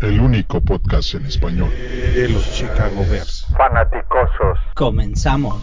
el único podcast en español de los Chicago Bears. Fanaticosos. Comenzamos.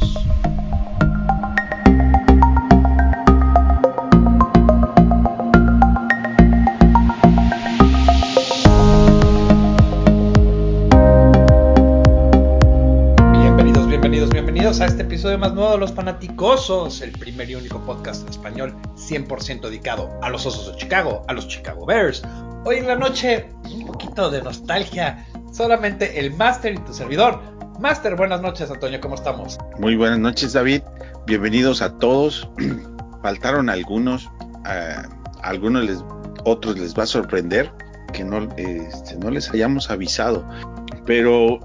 Bienvenidos, bienvenidos, bienvenidos a este episodio más nuevo de Los Fanaticosos, el primer y único podcast en español 100% dedicado a los Osos de Chicago, a los Chicago Bears. Hoy en la noche, un poquito de nostalgia, solamente el Master y tu servidor. Master, buenas noches, Antonio, ¿cómo estamos? Muy buenas noches, David. Bienvenidos a todos. Faltaron algunos, a algunos les, otros les va a sorprender que no, este, no les hayamos avisado. Pero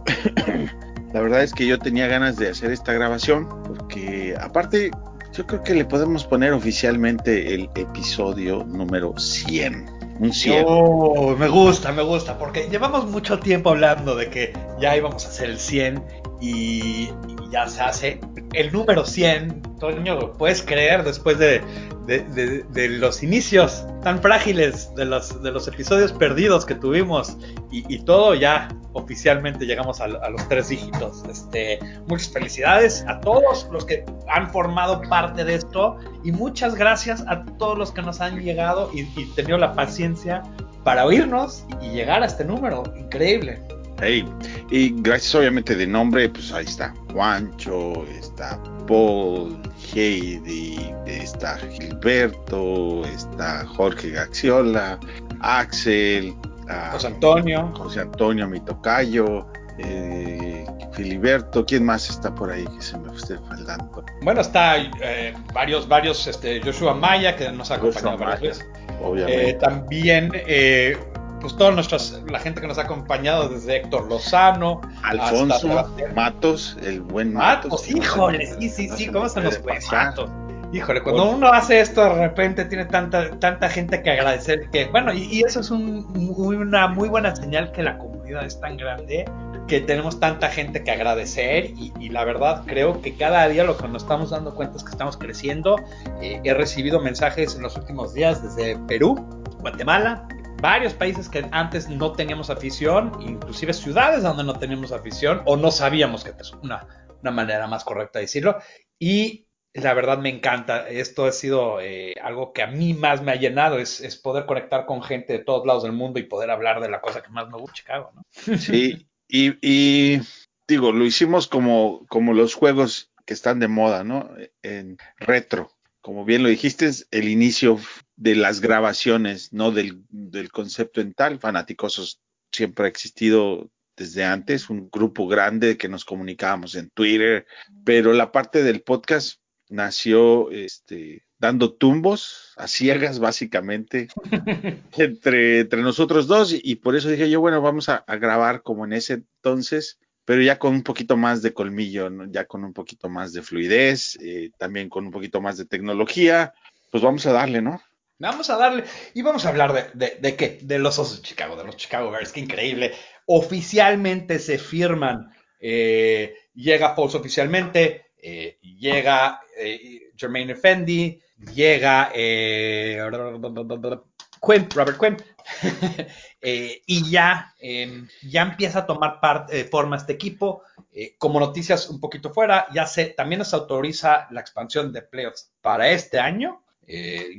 la verdad es que yo tenía ganas de hacer esta grabación porque aparte yo creo que le podemos poner oficialmente el episodio número 100. Un 100. Oh, me gusta, me gusta, porque llevamos mucho tiempo hablando de que ya íbamos a hacer el 100 y, y ya se hace el número 100. Toño, ¿puedes creer después de, de, los inicios tan frágiles, de los, de los episodios perdidos que tuvimos y, y todo ya oficialmente llegamos a, a, los tres dígitos. Este, muchas felicidades a todos los que han formado parte de esto y muchas gracias a todos los que nos han llegado y, y tenido la paciencia para oírnos y llegar a este número. Increíble. Hey, y gracias obviamente de nombre, pues ahí está Juancho, está Paul, Heidi, está Gilberto, está Jorge Gaxiola, Axel, uh, José Antonio, José Antonio, mi tocayo, eh, Filiberto, ¿quién más está por ahí que se me esté faltando? Bueno, está eh, varios, varios, este, Joshua Maya que nos ha acompañado varias veces. Obviamente. Eh, también eh, pues toda nuestras, la gente que nos ha acompañado desde Héctor Lozano, Alfonso Matos, el buen Matos. Matos híjole, sí, sí, sí, ¿cómo se nos fue Matos? Híjole, cuando uno hace esto de repente tiene tanta, tanta gente que agradecer que, bueno, y, y eso es un, una muy buena señal que la comunidad es tan grande que tenemos tanta gente que agradecer y, y, la verdad creo que cada día lo que nos estamos dando cuenta es que estamos creciendo. Eh, he recibido mensajes en los últimos días desde Perú, Guatemala, varios países que antes no teníamos afición, inclusive ciudades donde no teníamos afición o no sabíamos que es una, manera más correcta de decirlo. Y la verdad me encanta. Esto ha sido eh, algo que a mí más me ha llenado, es, poder conectar con gente de todos lados del mundo y poder hablar de la cosa que más me gusta, Chicago. Sí, y, digo, lo hicimos como, como los juegos que están de moda, ¿no? En retro. Como bien lo dijiste, el inicio de las grabaciones, no del, del concepto en tal. Fanaticosos siempre ha existido desde antes, un grupo grande que nos comunicábamos en Twitter, pero la parte del podcast nació este, dando tumbos a ciegas básicamente entre, entre nosotros dos y, y, por eso dije yo, bueno, vamos a, a, grabar como en ese entonces, pero ya con un poquito más de colmillo, ¿no? ya con un poquito más de fluidez, eh, también con un poquito más de tecnología, pues vamos a darle, ¿no? Vamos a darle, y vamos a hablar de, de, qué, de los Osos de Chicago, de los Chicago Bears, qué increíble. Oficialmente se firman, eh, llega Foles oficialmente, eh, llega eh, Jermaine Effendi, llega eh, Quinn, Robert Quinn, y ya, ya empieza a tomar parte, forma este equipo. como noticias un poquito fuera, ya se, también se autoriza la expansión de playoffs para este año.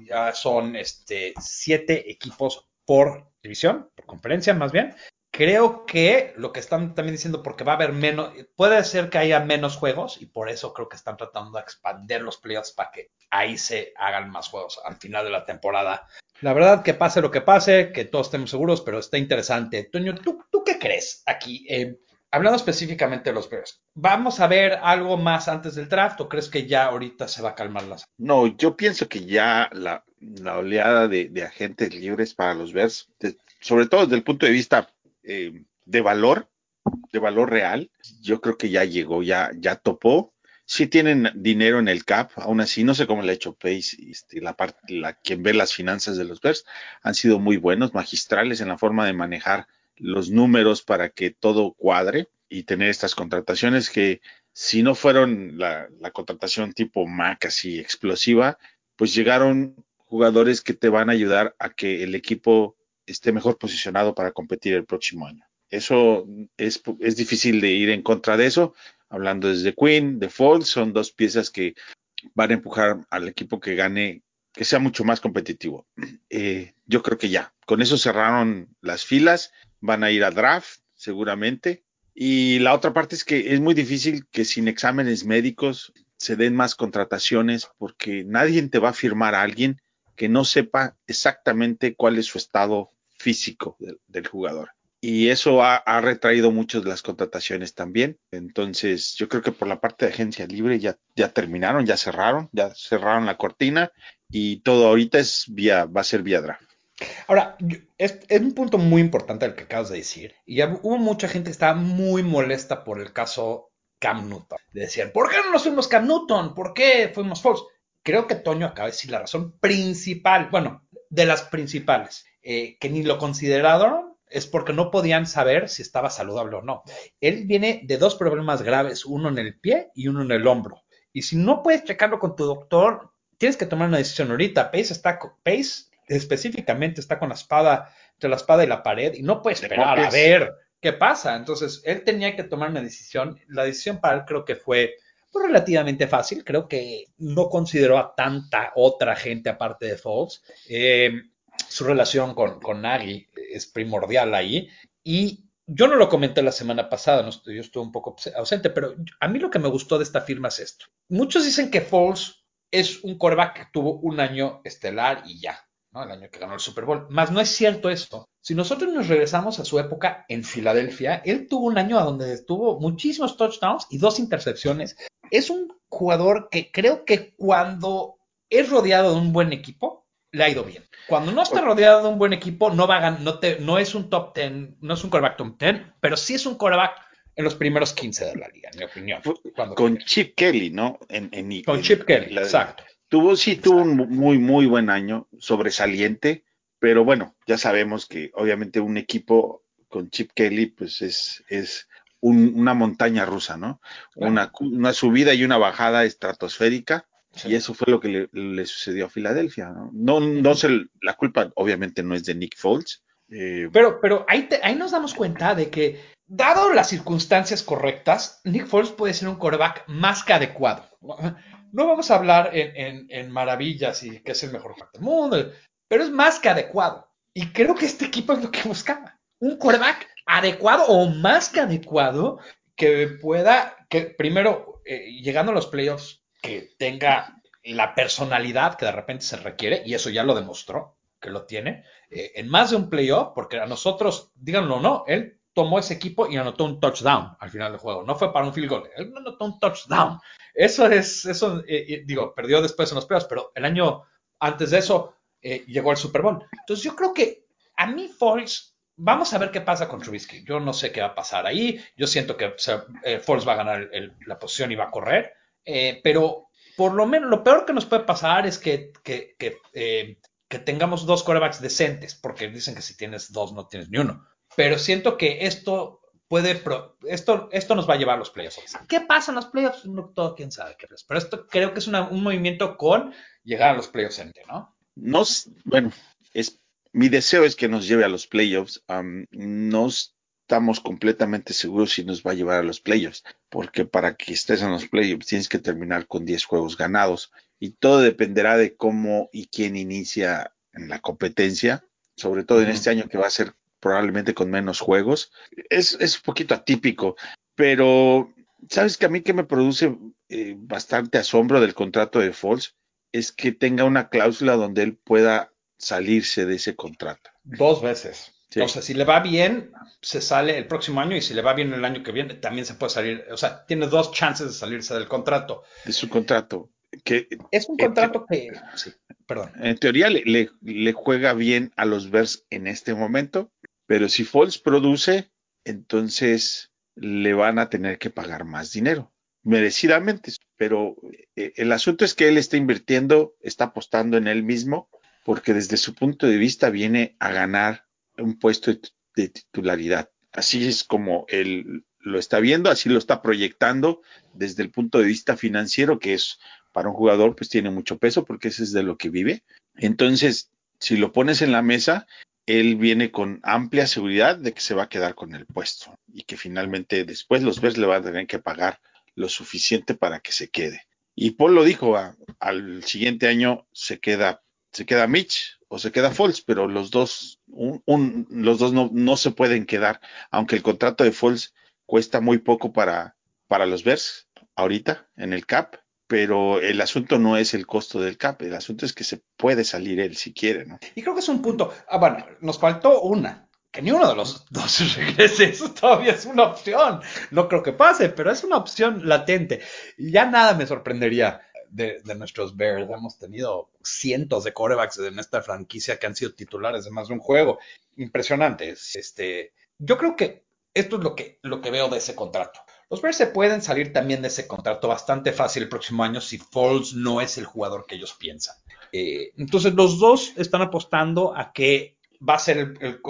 Ya son este, siete equipos por división, por conferencia más bien, creo que lo que están también diciendo, porque va a haber menos, puede ser que haya menos juegos y por eso creo que están tratando de expandir los playoffs para que ahí se hagan más juegos al final de la temporada. La verdad, que pase lo que pase, que todos estemos seguros, pero está interesante. Toño, ¿tú, tú qué crees aquí? Eh, hablando específicamente de los Bears, ¿vamos a ver algo más antes del draft o crees que ya ahorita se va a calmar las? No, yo pienso que ya la, oleada de, agentes libres para los Bears, sobre todo desde el punto de vista eh, de valor, de valor real, yo creo que ya llegó, ya, ya topó. Sí tienen dinero en el cap, aún así, no sé cómo le ha hecho Pace, este, la parte, la, quien ve las finanzas de los Bears, han sido muy buenos, magistrales en la forma de manejar los números para que todo cuadre y tener estas contrataciones que si no fueron la, contratación tipo Mac así explosiva, pues llegaron jugadores que te van a ayudar a que el equipo esté mejor posicionado para competir el próximo año. Eso es, es difícil de ir en contra de eso. Hablando desde Queen, de Foles, son dos piezas que van a empujar al equipo que gane, que sea mucho más competitivo. Eh, yo creo que ya, con eso cerraron las filas, van a ir a draft seguramente. Y la otra parte es que es muy difícil que sin exámenes médicos se den más contrataciones porque nadie te va a firmar a alguien que no sepa exactamente cuál es su estado físico del, jugador. Y eso ha, retraído muchas de las contrataciones también. Entonces, yo creo que por la parte de agencia libre ya, ya terminaron, ya cerraron, ya cerraron la cortina y todo ahorita es va a ser vía draft. Ahora, es, un punto muy importante el que acabas de decir. Y ya hubo mucha gente que estaba muy molesta por el caso Cam Newton. Decían, ¿por qué no nos fuimos Cam Newton? ¿Por qué fuimos Fox? Creo que Toño acaba de decir la razón principal, bueno, de las principales, eh, que ni lo consideraron es porque no podían saber si estaba saludable o no. Él viene de dos problemas graves, uno en el pie y uno en el hombro. Y si no puedes checarlo con tu doctor, tienes que tomar una decisión ahorita. Pace está Pace específicamente está con la espada entre la espada y la pared y no puede esperar a ver qué pasa. Entonces, él tenía que tomar una decisión. La decisión para él creo que fue pues, relativamente fácil. Creo que no consideró a tanta otra gente aparte de Foles. Eh, su relación con, con Nagy es primordial ahí. Y yo no lo comenté la semana pasada, no, yo estuve un poco ausente, pero a mí lo que me gustó de esta firma es esto. Muchos dicen que Foles es un coreback que tuvo un año estelar y ya, ¿no? El año que ganó el Super Bowl. Más no es cierto esto. Si nosotros nos regresamos a su época en Filadelfia, él tuvo un año donde tuvo muchísimos touchdowns y dos intercepciones. Es un jugador que creo que cuando es rodeado de un buen equipo, le ha ido bien. Cuando no está rodeado de un buen equipo, no va a ganar, no, te, no es un top 10, no es un quarterback top 10, pero sí es un quarterback en los primeros 15 de la liga, en mi opinión. Con Chip Kelly, ¿no? En, en, con en, Chip Kelly, la, exacto. Tuvo, sí, tuvo un muy, muy buen año, sobresaliente, pero bueno, ya sabemos que obviamente un equipo con Chip Kelly, pues es, es un, una montaña rusa, ¿no? Claro. Una, una subida y una bajada estratosférica. Sí. Y eso fue lo que le, le, sucedió a Filadelfia. No, no, no se, la culpa obviamente no es de Nick Foles. Eh, pero pero ahí, te, ahí nos damos cuenta de que, dado las circunstancias correctas, Nick Foles puede ser un coreback más que adecuado. No vamos a hablar en, en, en maravillas y que es el mejor jugador del mundo, pero es más que adecuado. Y creo que este equipo es lo que buscaba. Un coreback adecuado o más que adecuado que pueda, que primero, eh, llegando a los playoffs, que tenga la personalidad que de repente se requiere, y eso ya lo demostró, que lo tiene, eh, en más de un playoff, porque a nosotros, díganlo o no, él tomó ese equipo y anotó un touchdown al final del juego. No fue para un field goal, él anotó un touchdown. Eso es, eso, eh, eh, digo, perdió después en los playoffs, pero el año antes de eso eh, llegó al Super Bowl. Entonces yo creo que a mí Foles, vamos a ver qué pasa con Trubisky. Yo no sé qué va a pasar ahí. Yo siento que o Foles va a ganar la posición y va a correr. Pero por lo menos lo peor que nos puede pasar es que, que, que, que, tengamos dos quarterbacks decentes, porque dicen que si tienes dos no tienes ni uno. Pero siento que esto puede, pro, esto, esto nos va a llevar a los playoffs. ¿Qué pasa en los playoffs? No, todo quién sabe qué es. Pero esto creo que es una, un movimiento con llegar a los playoffs, ¿no? No, bueno, es, mi deseo es que nos lleve a los playoffs. Um, nos estamos completamente seguros si nos va a llevar a los playoffs, porque para que estés en los playoffs tienes que terminar con 10 juegos ganados y todo dependerá de cómo y quién inicia en la competencia, sobre todo en este año que va a ser probablemente con menos juegos. Es, es un poquito atípico, pero sabes que a mí que me produce eh, bastante asombro del contrato de Falls es que tenga una cláusula donde él pueda salirse de ese contrato. Dos veces. Sí. O sea, si le va bien, se sale el próximo año y si le va bien el año que viene, también se puede salir. O sea, tiene dos chances de salirse del contrato. De su contrato. Que, es un contrato que, sí, perdón. En teoría le, le, le, juega bien a los Bears en este momento, pero si Foles produce, entonces le van a tener que pagar más dinero, merecidamente. Pero eh, el asunto es que él está invirtiendo, está apostando en él mismo, porque desde su punto de vista viene a ganar un puesto de titularidad. Así es como él lo está viendo, así lo está proyectando desde el punto de vista financiero, que es para un jugador, pues tiene mucho peso porque ese es de lo que vive. Entonces, si lo pones en la mesa, él viene con amplia seguridad de que se va a quedar con el puesto y que finalmente después los Bears le van a tener que pagar lo suficiente para que se quede. Y Paul lo dijo, al siguiente año se queda, se queda Mitch o se queda Foles, pero los dos, un, los dos no, no, se pueden quedar, aunque el contrato de Foles cuesta muy poco para, para los Bears ahorita en el CAP, pero el asunto no es el costo del CAP, el asunto es que se puede salir él si quiere, ¿no? Y creo que es un punto, ah, bueno, nos faltó una, que ni uno de los dos regrese, eso todavía es una opción. No creo que pase, pero es una opción latente. Ya nada me sorprendería de, de, nuestros Bears. Hemos tenido cientos de corebacks en esta franquicia que han sido titulares de más de un juego. Impresionantes. Este, yo creo que esto es lo que, lo que veo de ese contrato. Los Bears se pueden salir también de ese contrato bastante fácil el próximo año si Foles no es el jugador que ellos piensan. Eh, entonces, los dos están apostando a que va a ser el, el,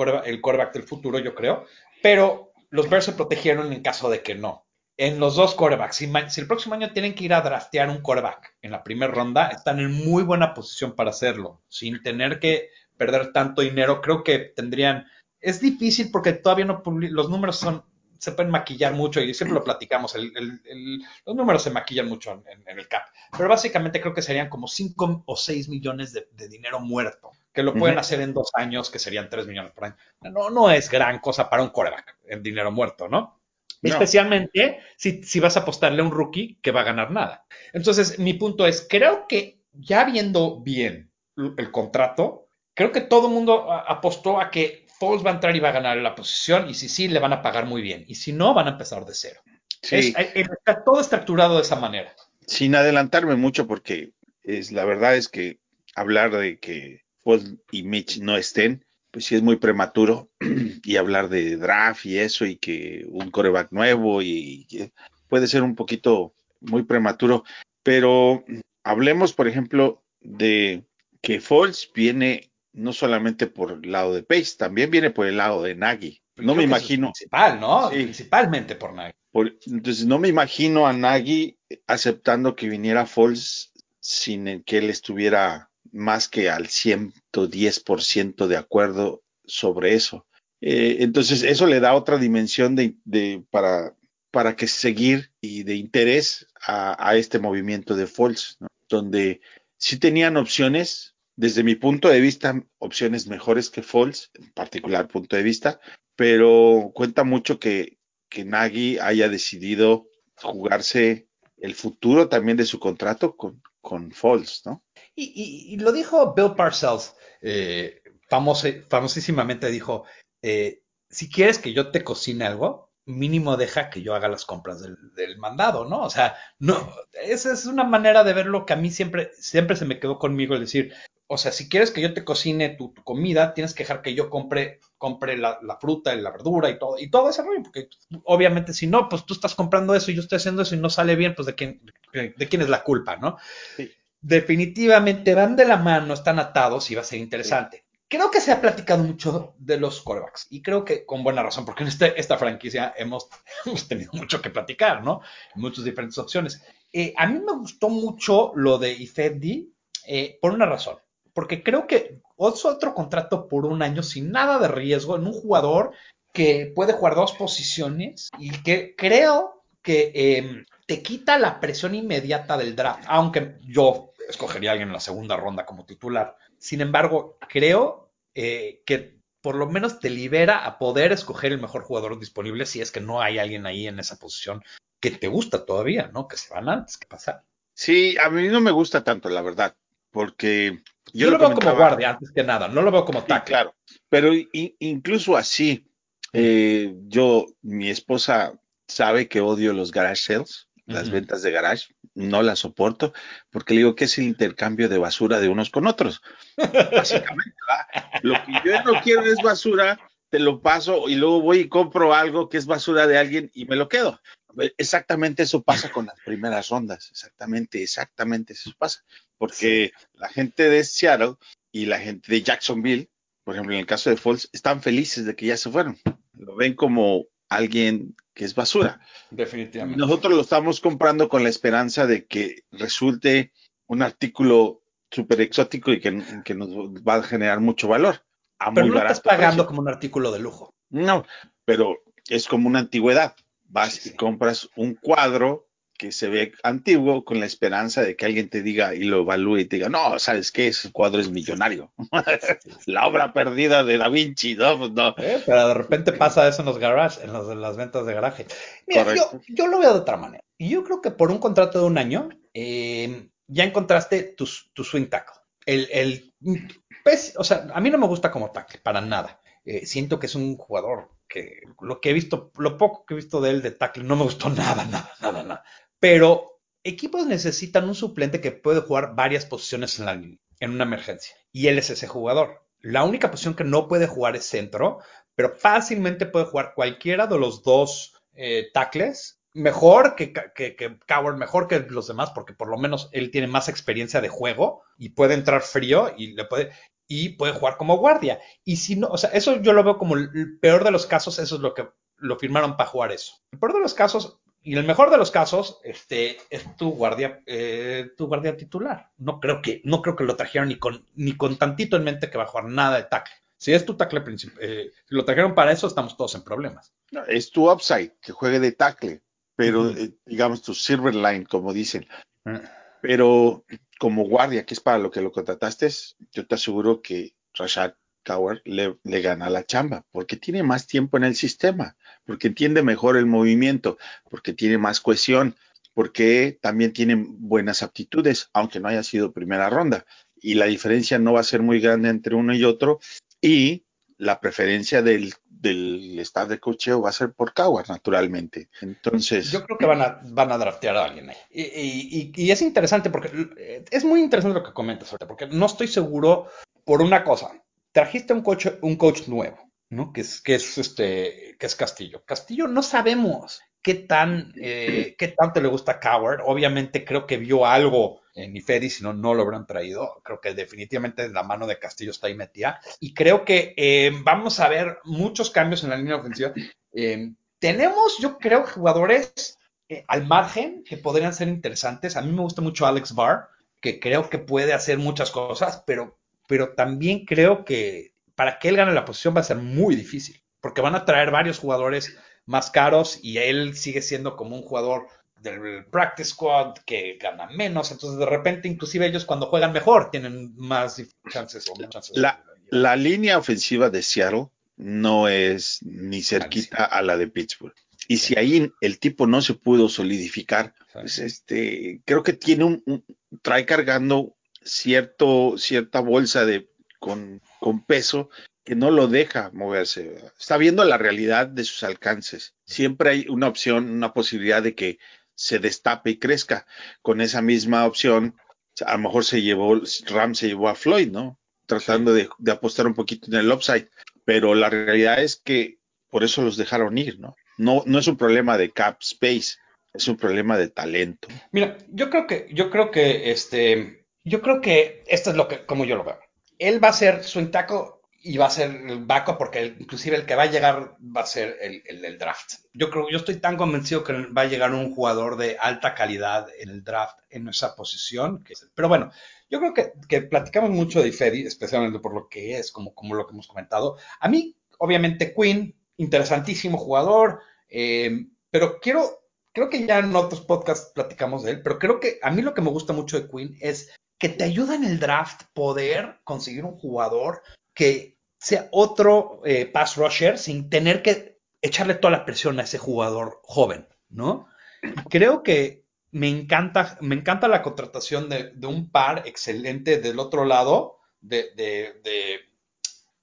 quarterback, del futuro, yo creo, pero los Bears se protegieron en caso de que no. En los dos quarterbacks, si, si el próximo año tienen que ir a draftear un quarterback en la primera ronda, están en muy buena posición para hacerlo, sin tener que perder tanto dinero. Creo que tendrían. Es difícil porque todavía no los números son se pueden maquillar mucho y siempre lo platicamos, el, el, los números se maquillan mucho en, en, el CAP, pero básicamente creo que serían como 5 o 6 millones de, de, dinero muerto, que lo pueden uh -huh. hacer en dos años, que serían 3 millones por año. No, no es gran cosa para un coreback en dinero muerto, ¿no? No. Especialmente si, si vas a apostarle a un rookie que va a ganar nada. Entonces, mi punto es, creo que ya viendo bien el contrato, creo que todo el mundo apostó a que Foles va a entrar y va a ganar la posición y si sí, le van a pagar muy bien. Y si no, van a empezar de cero. Sí. Es, está todo estructurado de esa manera. Sin adelantarme mucho porque es, la verdad es que hablar de que Foles y Mitch no estén, pues sí es muy prematuro y hablar de draft y eso y que un coreback nuevo y, y puede ser un poquito muy prematuro, pero hablemos, por ejemplo, de que Foles viene no solamente por el lado de Pace, también viene por el lado de Nagy. No me imagino. Es principal, ¿no? Sí. Principalmente por Nagy. Por, entonces, no me imagino a Nagy aceptando que viniera Foles sin que él estuviera más que al 110% de acuerdo sobre eso. Eh, entonces, eso le da otra dimensión de, de, para, para que seguir y de interés a, a este movimiento de Foles, ¿no? donde sí tenían opciones, desde mi punto de vista, opciones mejores que Foles, en particular punto de vista, pero cuenta mucho que, que Nagy haya decidido jugarse el futuro también de su contrato con, con Foles, ¿no? Y, lo dijo Bill Parcells, eh, famoso, famosísimamente dijo, eh, si quieres que yo te cocine algo, mínimo deja que yo haga las compras del, del, mandado, ¿no? O sea, no, esa es una manera de verlo que a mí siempre, siempre se me quedó conmigo el decir, o sea, si quieres que yo te cocine tu, tu comida, tienes que dejar que yo compre, compre la, la, fruta y la verdura y todo, y todo ese rollo, porque obviamente si no, pues tú estás comprando eso y yo estoy haciendo eso y no sale bien, pues de quién, de, quién es la culpa, ¿no? Sí. Definitivamente van de la mano, están atados y va a ser interesante. Sí. Creo que se ha platicado mucho de los corebacks y creo que con buena razón, porque en este, esta franquicia hemos, hemos tenido mucho que platicar, ¿no? Muchas diferentes opciones. Eh, a mí me gustó mucho lo de Ifedi eh, por una razón porque creo que otro contrato por un año sin nada de riesgo en un jugador que puede jugar dos posiciones y que creo que eh, te quita la presión inmediata del draft, aunque yo escogería a alguien en la segunda ronda como titular. Sin embargo, creo eh, que por lo menos te libera a poder escoger el mejor jugador disponible si es que no hay alguien ahí en esa posición que te gusta todavía, ¿no? Que se van antes que pasar. Sí, a mí no me gusta tanto, la verdad, porque yo, yo lo, lo veo como guardia antes que nada, no lo veo como tackle. Sí, claro, pero i, incluso así, eh, yo, mi esposa sabe que odio los garage sales, las ventas de garage, no las soporto, porque le digo que es el intercambio de basura de unos con otros. Básicamente, ¿va? lo que yo no quiero es basura, te lo paso y luego voy y compro algo que es basura de alguien y me lo quedo. Exactamente eso pasa con las primeras rondas, exactamente, exactamente eso pasa, porque sí. la gente de Seattle y la gente de Jacksonville, por ejemplo, en el caso de Falls, están felices de que ya se fueron, lo ven como alguien que es basura. Definitivamente. Nosotros lo estamos comprando con la esperanza de que resulte un artículo súper exótico y que, que, nos va a generar mucho valor. a Pero muy no estás pagando precio. como un artículo de lujo. No, pero es como una antigüedad. Vas y compras un cuadro que se ve antiguo con la esperanza de que alguien te diga y lo evalúe y te diga, no, ¿sabes qué? Ese cuadro es millonario. la obra perdida de Da Vinci, no, pues no. ¿eh? Pero de repente pasa eso en los garage, en, los- en las ventas de garaje. Mira, yo, yo lo veo de otra manera. Y yo creo que por un contrato de un año, eh, ya encontraste tu, tu swing tackle. El, el, pues, o sea, a mí no me gusta como tackle, para nada. Eh, siento que es un jugador lo que he visto, lo poco que he visto de él de tackle, no me gustó nada, nada, nada, nada. Pero equipos necesitan un suplente que puede jugar varias posiciones en, la, en una emergencia. Y él es ese jugador. La única posición que no puede jugar es centro, pero fácilmente puede jugar cualquiera de los dos eh, tackles. Mejor que, que, que Coward, mejor que los demás, porque por lo menos él tiene más experiencia de juego y puede entrar frío y le puede y puede jugar como guardia. Y si no, o sea, eso yo lo veo como el peor de los casos, eso es lo que lo firmaron para jugar eso. El peor de los casos y el mejor de los casos, este, es tu guardia, eh, tu guardia titular. No creo que, no creo que lo trajeron ni con, ni con tantito en mente que va a jugar nada de tackle. Si es tu tackle principal, eh, si lo trajeron para eso, estamos todos en problemas. No, es tu upside, que juegue de tackle, pero uh -huh. eh, digamos tu silver line, como dicen. Uh -huh. Pero como guardia, que es para lo que lo contrataste, yo te aseguro que Rashad Coward le, le, gana la chamba, porque tiene más tiempo en el sistema, porque entiende mejor el movimiento, porque tiene más cohesión, porque también tiene buenas aptitudes, aunque no haya sido primera ronda. Y la diferencia no va a ser muy grande entre uno y otro. Y la preferencia del, del staff de cocheo va a ser por Coward, naturalmente. Entonces. Yo creo que van a, van a draftear a alguien ahí. Y, y, es interesante porque es muy interesante lo que comentas ahorita, porque no estoy seguro por una cosa trajiste un coach, un coach nuevo, ¿no? Que es, que es este, que es Castillo. Castillo no sabemos qué tan, eh, qué tanto le gusta Coward. Obviamente creo que vio algo en Ifedi, si no, no lo habrán traído. Creo que definitivamente la mano de Castillo está ahí metida. Y creo que eh, vamos a ver muchos cambios en la línea ofensiva. Eh, tenemos, yo creo, jugadores eh, al margen que podrían ser interesantes. A mí me gusta mucho Alex Barr, que creo que puede hacer muchas cosas, pero pero también creo que para que él gane la posición va a ser muy difícil, porque van a traer varios jugadores más caros y él sigue siendo como un jugador del practice squad que gana menos, entonces de repente inclusive ellos cuando juegan mejor tienen más chances o menos chances. La, la línea ofensiva de Seattle no es ni cerquita a la de Pittsburgh. Y si ahí el tipo no se pudo solidificar, pues este, creo que tiene un, un trae cargando cierto, cierta bolsa de, con, con, peso que no lo deja moverse. Está viendo la realidad de sus alcances. Siempre hay una opción, una posibilidad de que se destape y crezca. Con esa misma opción, a lo mejor se llevó, Ram se llevó a Floyd, ¿no? Tratando de, de, apostar un poquito en el upside. Pero la realidad es que por eso los dejaron ir, ¿no? No, no es un problema de cap space, es un problema de talento. Mira, yo creo que, yo creo que este, yo creo que esto es lo que, como yo lo veo. Él va a ser su tackle y va a ser el backup porque inclusive el que va a llegar va a ser el, el, el, draft. Yo creo, yo estoy tan convencido que va a llegar un jugador de alta calidad en el draft en esa posición. Pero bueno, yo creo que, que platicamos mucho de Ifedi, especialmente por lo que es, como, como lo que hemos comentado. A mí, obviamente, Quinn, interesantísimo jugador, eh, pero quiero, creo que ya en otros podcasts platicamos de él, pero creo que a mí lo que me gusta mucho de Quinn es que te ayuda en el draft poder conseguir un jugador que sea otro eh, pass rusher sin tener que echarle toda la presión a ese jugador joven, ¿no? Creo que me encanta, me encanta la contratación de, de un par excelente del otro lado de, de,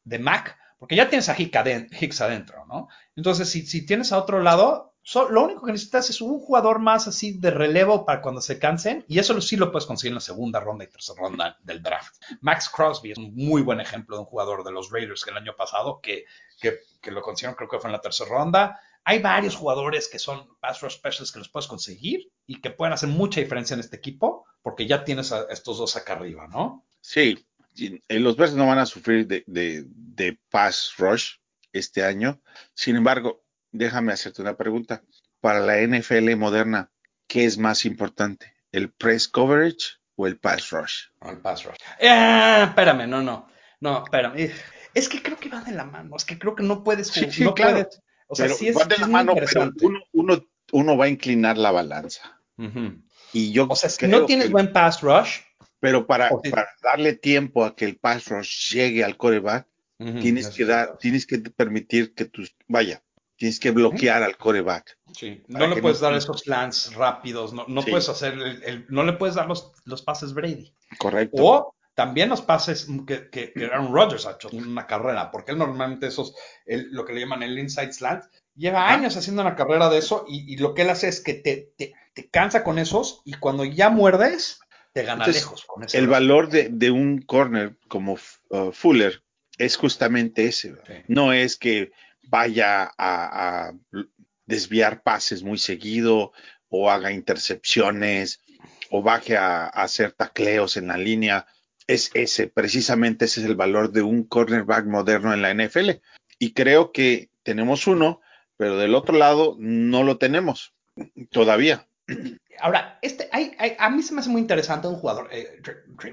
de Mac, porque ya tienes a Hicks adentro, ¿no? Entonces, si, si tienes a otro lado, Lo único que necesitas es un jugador más así de relevo para cuando se cansen, y eso sí lo puedes conseguir en la segunda ronda y tercera ronda del draft. Max Crosby es un muy buen ejemplo de un jugador de los Raiders que el año pasado, que, que, lo consiguieron, creo que fue en la tercera ronda. Hay varios jugadores que son pass rush specials que los puedes conseguir y que pueden hacer mucha diferencia en este equipo, porque ya tienes a estos dos acá arriba, ¿no? Sí, los Bears no van a sufrir de, de pass rush este año. Sin embargo, déjame hacerte una pregunta. Para la NFL moderna, ¿qué es más importante? ¿El press coverage o el pass rush? El pass rush. Eh, espérame, no, no. No, espérame. Es que creo que va de la mano, es que creo que no puedes Sí, no claro. puedes- o sea, Pero sí es, va de la es mano, pero uno, uno, uno va a inclinar la balanza. Y yo O sea, si no tienes que- buen pass rush, pero para, darle tiempo a que el pass rush llegue al coreback, tienes que dar, tienes que permitir que tus, vaya, tienes que bloquear al coreback. Sí, no le puedes no- dar esos slants rápidos, no, no Sí. puedes hacer el, el- no le puedes dar los, los pases Brady. Correcto. O también los pases que, que, que Aaron Rodgers ha hecho en una carrera, porque él normalmente esos, el- lo que le llaman el inside slant, lleva años haciendo una carrera de eso y, y lo que él hace es que te, te, te cansa con esos y cuando ya muerdes, te gana Entonces, lejos con ese. el valor de, de un corner como uh, Fuller es justamente ese. No es que vaya a, desviar pases muy seguido o haga intercepciones o baje a, hacer tacleos en la línea. Es ese, precisamente ese es el valor de un cornerback moderno en la NFL. Y creo que tenemos uno, pero del otro lado no lo tenemos todavía. Ahora, este, hay, a mí se me hace muy interesante un jugador, eh,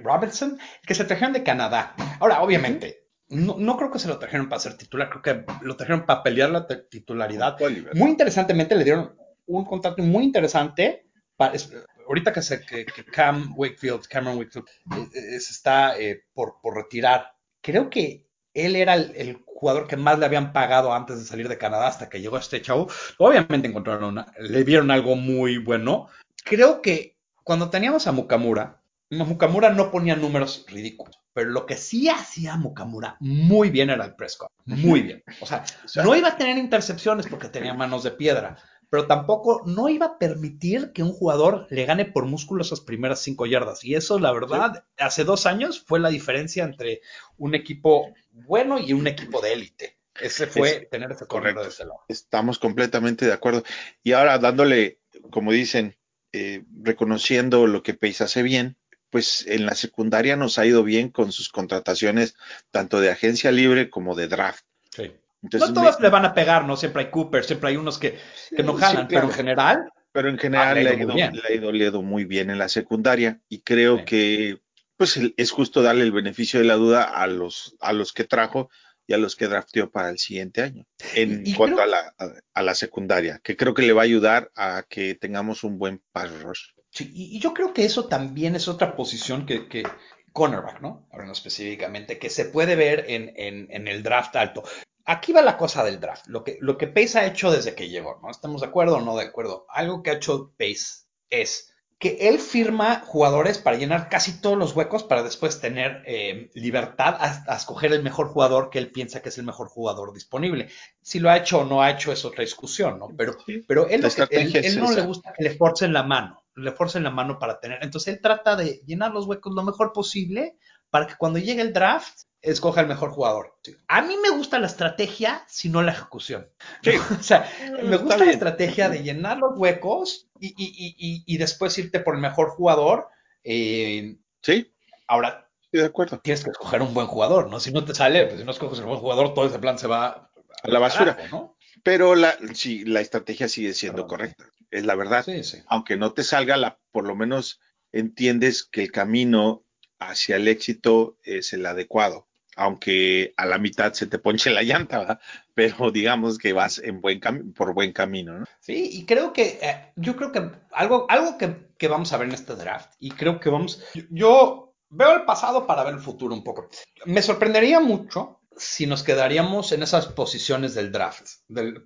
Robinson, que se trajeron de Canadá. Ahora, obviamente, no, no creo que se lo trajeron para ser titular, creo que lo trajeron para pelear la titularidad. Muy interesantemente le dieron un contrato muy interesante. Para, es- ahorita que, se, que, que Cam Wakefield, Cameron Wakefield, eh, eh, está eh, por, por retirar. Creo que él era el, el jugador que más le habían pagado antes de salir de Canadá hasta que llegó este chavo. Obviamente encontraron una, le vieron algo muy bueno. Creo que cuando teníamos a Mukamura, Mukamura no ponía números ridículos, pero lo que sí hacía Mukamura muy bien era el Prescott. Muy bien. O sea, no iba a tener intercepciones porque tenía manos de piedra, pero tampoco no iba a permitir que un jugador le gane por músculo esas primeras cinco yardas. Y eso, la verdad, hace dos años fue la diferencia entre un equipo bueno y un equipo de élite. Ese fue Es- tener ese correcto de ese lado. Estamos completamente de acuerdo. Y ahora dándole, como dicen, eh, reconociendo lo que Pace hace bien, pues en la secundaria nos ha ido bien con sus contrataciones, tanto de agencia libre como de draft. Sí. Entonces, no me- todos le van a pegar, ¿no? Siempre hay Cooper, siempre hay unos que, que no Sí, jalan, claro. pero en general, pero en general Ah, le ha ido ido, muy bien. le ha ido- le ha ido muy bien en la secundaria y creo Sí. que pues es justo darle el beneficio de la duda a los a los que trajo y a los que drafteó para el siguiente año en y cuanto creo- a la a, a la secundaria que creo que le va a ayudar a que tengamos un buen pass rush. Sí, y, y yo creo que eso también es otra posición que, que cornerback, ¿no? Hablando específicamente, que se puede ver en, en- en el draft alto. Aquí va la cosa del draft, lo que, lo que Pace ha hecho desde que llegó, ¿no? ¿Estamos de acuerdo o no de acuerdo? Algo que ha hecho Pace es que él firma jugadores para llenar casi todos los huecos para después tener eh, libertad a, a escoger el mejor jugador que él piensa que es el mejor jugador disponible. Si lo ha hecho o no ha hecho es otra discusión, ¿no? Pero, pero él, que- él- él no le gusta que le forcen la mano, le forcen la mano para tener. Entonces él trata de llenar los huecos lo mejor posible para que cuando llegue el draft escoja el mejor jugador. A mí me gusta la estrategia, sino la ejecución. Sí. O sea, me Está gusta la estrategia de llenar los huecos y, y- y- y- y después irte por el mejor jugador. Eh, Sí, ahora, estoy de acuerdo. tienes que escoger un buen jugador, ¿no? Si no te sale, pues si no escoges el buen jugador, todo ese plan se va A la basura. carajo, ¿no? Pero la sí, la estrategia sigue siendo Perdón. correcta. Es la verdad. Sí, sí. aunque no te salga, la, por lo menos entiendes que el camino hacia el éxito es el adecuado, aunque a la mitad se te ponche la llanta, ¿verdad? pero digamos que vas en buen por buen camino. ¿no? Sí, y creo que, eh, yo creo que algo, algo que, que vamos a ver en este draft, y creo que vamos, yo veo el pasado para ver el futuro un poco. Me sorprendería mucho si nos quedaríamos en esas posiciones del draft,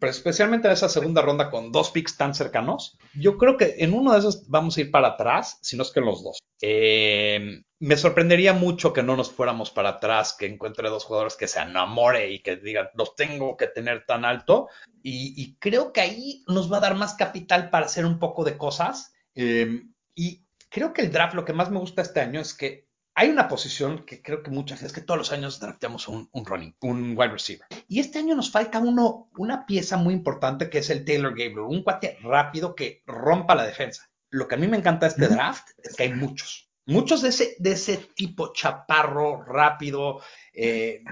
especialmente en esa segunda ronda con dos picks tan cercanos. Yo creo que en uno de esos vamos a ir para atrás, si no es que en los dos. Eh, me sorprendería mucho que no nos fuéramos para atrás, que encuentre dos jugadores que se enamore y que digan, los tengo que tener tan alto. Y, y creo que ahí nos va a dar más capital para hacer un poco de cosas. Eh, y creo que el draft, lo que más me gusta este año es que hay una posición que creo que muchas veces, que todos los años drafteamos un, un running, un wide receiver. Y este año nos falta uno, una pieza muy importante que es el Taylor Gabriel, un cuate rápido que rompa la defensa. Lo que a mí me encanta de este draft es que hay muchos. Muchos de ese, de ese tipo chaparro, rápido. eh,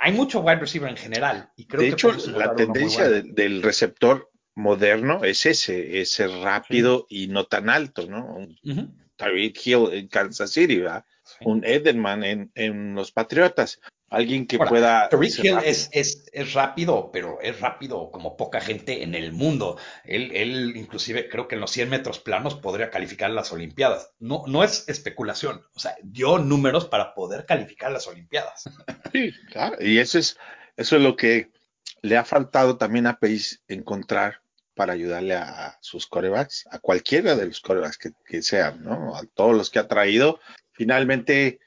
hay mucho wide receiver en general. Y creo de que hecho, la tendencia bueno. de- del receptor moderno es ese, ese rápido y no tan alto, ¿no? Un Ujú. Tyreek Hill en Kansas City, ¿verdad? Un Edelman en, en los Patriotas. Alguien que Ahora, pueda. Tariq Hill es, es, es rápido, pero es rápido como poca gente en el mundo. Él, él, inclusive, creo que en los 100 metros planos podría calificar las Olimpiadas. No, no es especulación. O sea, dio números para poder calificar las Olimpiadas. Sí, claro. Y eso es, eso es lo que le ha faltado también a Pace encontrar para ayudarle a, a sus corebacks, a cualquiera de los corebacks que, que sean, ¿no? A todos los que ha traído. Finalmente,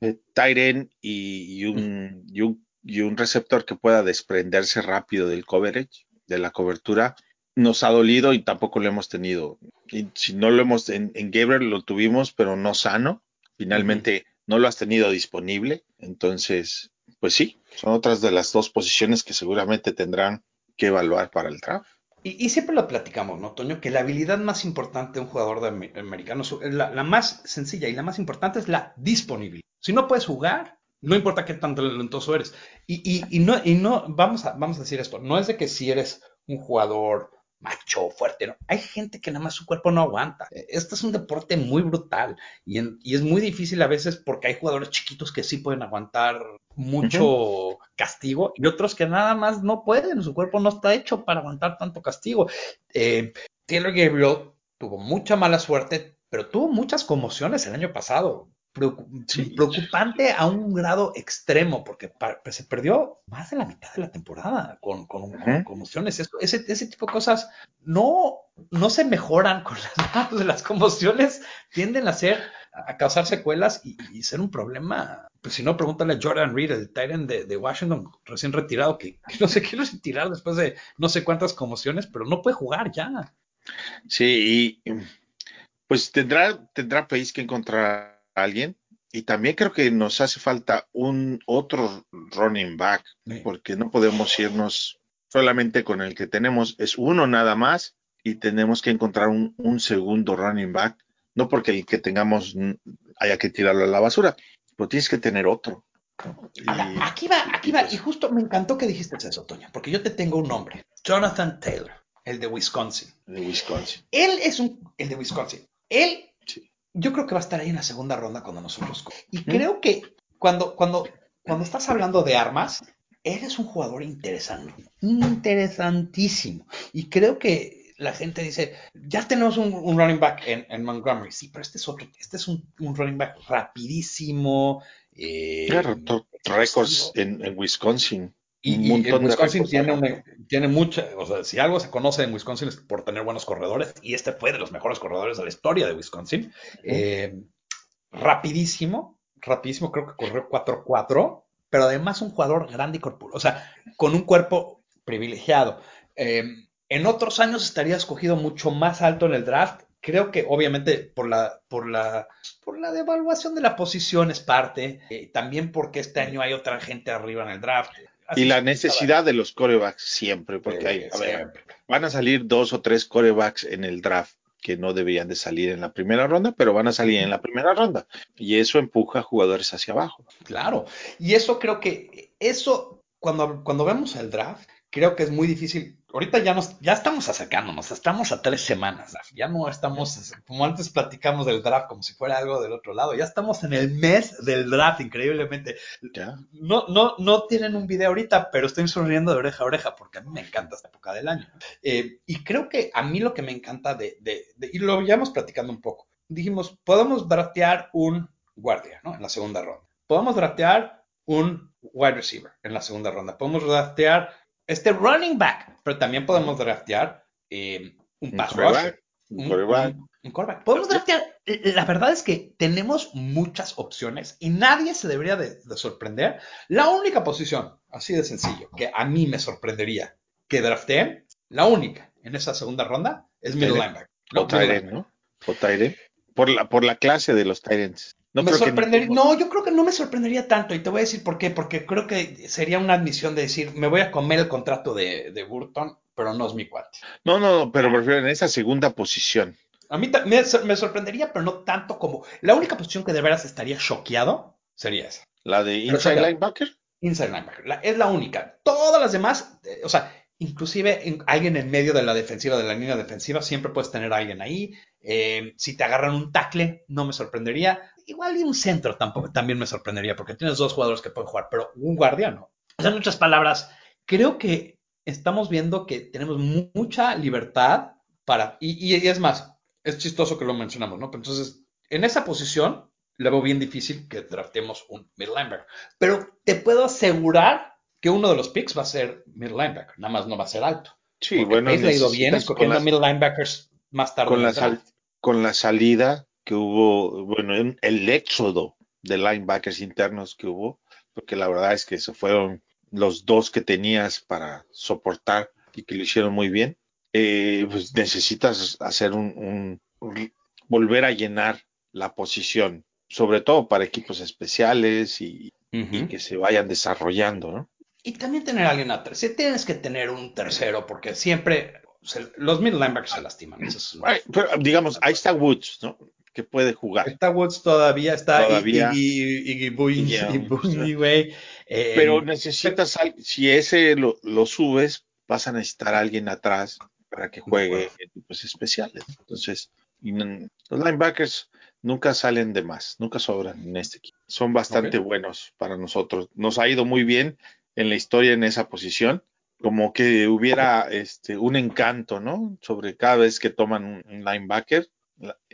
eh, Tyren y, y un, y, un, y un receptor que pueda desprenderse rápido del coverage, de la cobertura, nos ha dolido y tampoco lo hemos tenido. Y si no lo hemos, en, en Gabriel lo tuvimos, pero no sano. Finalmente no lo has tenido disponible. Entonces, pues sí, son otras de las dos posiciones que seguramente tendrán que evaluar para el draft. Y, y siempre lo platicamos, ¿no, Toño? Que la habilidad más importante de un jugador de ame- americano, la, más sencilla y la más importante es la disponibilidad. Si no puedes jugar, no importa qué tan talentoso eres. Y, y, y no, no vamos, a, vamos a decir esto, no es de que si eres un jugador macho, fuerte, ¿no? Hay gente que nada más su cuerpo no aguanta. Este es un deporte muy brutal y, en- y es muy difícil a veces porque hay jugadores chiquitos que sí pueden aguantar mucho castigo y otros que nada más no pueden, su cuerpo no está hecho para aguantar tanto castigo. Eh, Taylor Gabriel tuvo mucha mala suerte, pero tuvo muchas conmociones el año pasado. Preocupante a un grado extremo, porque pa- se perdió más de la mitad de la temporada con, con- con conmociones. Eso- ese, ese tipo de cosas no, no se mejoran con las, las conmociones, tienden a ser, a causar secuelas y, y ser un problema. Pues si no, pregúntale a Jordan Reed, el Titan de, de Washington, recién retirado, que, que no se quiere retirar después de no sé cuántas conmociones, pero no puede jugar ya. Sí, y pues tendrá, tendrá Pace que encontrar a alguien. Y también creo que nos hace falta un otro running back, porque no podemos irnos solamente con el que tenemos, es uno nada más, y tenemos que encontrar un, un segundo running back, no porque el que tengamos haya que tirarlo a la basura, pero tienes que tener otro. Ahora, aquí va, aquí va, pues- y justo me encantó que dijiste eso, Toño, porque yo te tengo un nombre, Jonathan Taylor, el de Wisconsin. de Wisconsin. Él es un, el de Wisconsin. Él. Yo creo que va a estar ahí en la segunda ronda cuando nosotros. Y creo que cuando, cuando, cuando estás hablando de armas, él es un jugador interesante, interesantísimo. Y creo que la gente dice, ya tenemos un, un running back en, en Montgomery. Sí, pero este es otro, este es un, un running back rapidísimo. eh, Claro, récords en, en Wisconsin. Y, un montón Wisconsin tiene, una- tiene mucha, o sea, si algo se conoce en Wisconsin es por tener buenos corredores, y este fue de los mejores corredores de la historia de Wisconsin. Eh, rapidísimo, rapidísimo, creo que corrió 4-4, pero además un jugador grande y corpulento, o sea, con un cuerpo privilegiado. Eh, en otros años estaría escogido mucho más alto en el draft. Creo que obviamente por la, por la, por la devaluación de la posición es parte, eh, también porque este año hay otra gente arriba en el draft. Así Y la es, necesidad de los corebacks siempre, porque hay, a ver, siempre. van a salir dos o tres corebacks en el draft que no deberían de salir en la primera ronda, pero van a salir en la primera ronda. Y eso empuja a jugadores hacia abajo. Claro, y eso creo que, eso, cuando, cuando vemos el draft, creo que es muy difícil. Ahorita ya nos, ya estamos acercándonos, estamos a tres semanas, ya no estamos, como antes platicamos del draft como si fuera algo del otro lado, ya estamos en el mes del draft, increíblemente. ¿ya? No, no, no tienen un video ahorita, pero estoy sonriendo de oreja a oreja porque a mí me encanta esta época del año. Eh, y creo que a mí lo que me encanta de, de, de- y lo llevamos platicando un poco, dijimos, podemos draftear un guardia, ¿no? En la segunda ronda. Podemos draftear un wide receiver en la segunda ronda. Podemos draftear este running back, pero también podemos draftear eh, un pass rusher un quarterback. un- un quarterback. Podemos draftear. La verdad es que tenemos muchas opciones y nadie se debería de, de sorprender. La única posición, así de sencillo, que a mí me sorprendería que drafteen, la única en esa segunda ronda es middle linebacker. No, o linebacker. ¿no? O. Por la, por la clase de los Tyrants. No me que sorprendería, no, yo creo que no me sorprendería tanto y te voy a decir por qué, porque creo que sería una admisión de decir, me voy a comer el contrato de, de Burton, pero no es mi cuate. no, no, no, pero prefiero en esa segunda posición. A mí me, me sorprendería, pero no tanto como. La única posición que de veras estaría choqueado sería esa. La de inside linebacker. Inside linebacker. La- es la única. Todas las demás, eh, o sea, inclusive en- alguien en medio de la defensiva, de la línea defensiva, siempre puedes tener a alguien ahí. Eh, si te agarran un tackle, no me sorprendería. Igual y un centro tampoco, también me sorprendería, porque tienes dos jugadores que pueden jugar, pero un guardiano. En muchas palabras, creo que estamos viendo que tenemos mucha libertad para, y, y, es más, es chistoso que lo mencionamos, ¿no? entonces, en esa posición, le veo bien difícil que draftemos un middle linebacker. Pero te puedo asegurar que uno de los picks va a ser middle linebacker, nada más no va a ser alto. Sí, bueno, le ha ido bien escogiendo las, middle linebackers más tarde. Con la, sal, con la salida que hubo, bueno, el éxodo de linebackers internos que hubo, porque la verdad es que se fueron los dos que tenías para soportar y que lo hicieron muy bien, eh, pues necesitas hacer un, un, volver a llenar la posición, sobre todo para equipos especiales y, uh -huh. y que se vayan desarrollando, ¿no? Y también tener a alguien atrás. Si tienes que tener un tercero, porque siempre se, los middle linebackers se lastiman. Eso es Ay, pero, digamos, ahí está Woods, ¿no? Que puede jugar. Está Woods todavía, está Todavía. Iggy Buinway. Eh, Pero necesitas, al- si ese lo, lo subes, vas a necesitar a alguien atrás para que juegue en equipos especiales. Entonces, los linebackers nunca salen de más, nunca sobran en este equipo. Son bastante buenos para nosotros. Nos ha ido muy bien en la historia en esa posición. Como que hubiera este, un encanto, ¿no? Sobre cada vez que toman un, linebacker,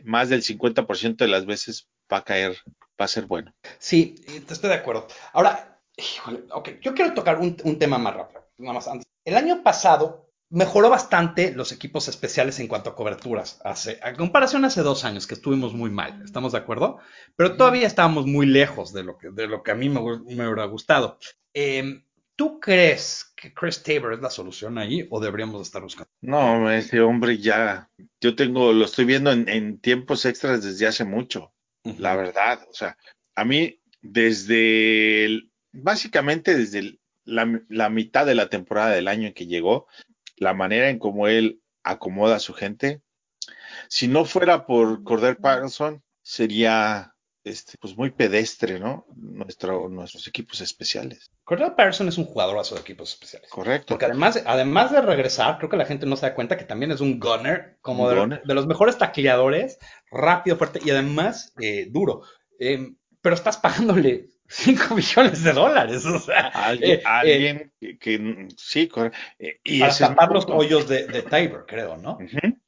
más del 50% de las veces va a caer, va a ser bueno. Sí, estoy de acuerdo. Ahora, híjole, ok, yo quiero tocar un, un tema más rápido, nada más antes. El año pasado mejoró bastante los equipos especiales en cuanto a coberturas, hace, a comparación hace dos años que estuvimos muy mal, ¿estamos de acuerdo? Pero todavía estábamos muy lejos de lo que, de lo que a mí me, me hubiera gustado. Eh, ¿Tú crees que Chris Tabor es la solución ahí o deberíamos estar buscando? No, ese hombre ya, yo tengo, lo estoy viendo en, en tiempos extras desde hace mucho, la verdad. O sea, a mí desde, el- básicamente desde el- la, la mitad de la temporada del año en que llegó, la manera en cómo él acomoda a su gente, si no fuera por Cordell Patterson, sería este, pues muy pedestre, ¿no? Nuestro, nuestros equipos especiales. Cordell Patterson es un jugadorazo de equipos especiales. Correcto. Porque además, además de regresar, creo que la gente no se da cuenta que también es un gunner, como de, gunner. de los mejores tacleadores, rápido, fuerte y además eh, duro. Eh, pero estás pagándole 5 millones de dólares, o sea, Alguien, eh, eh, que, que- sí. Eh, y para tapar los hoyos de, de Tabor, creo, ¿no?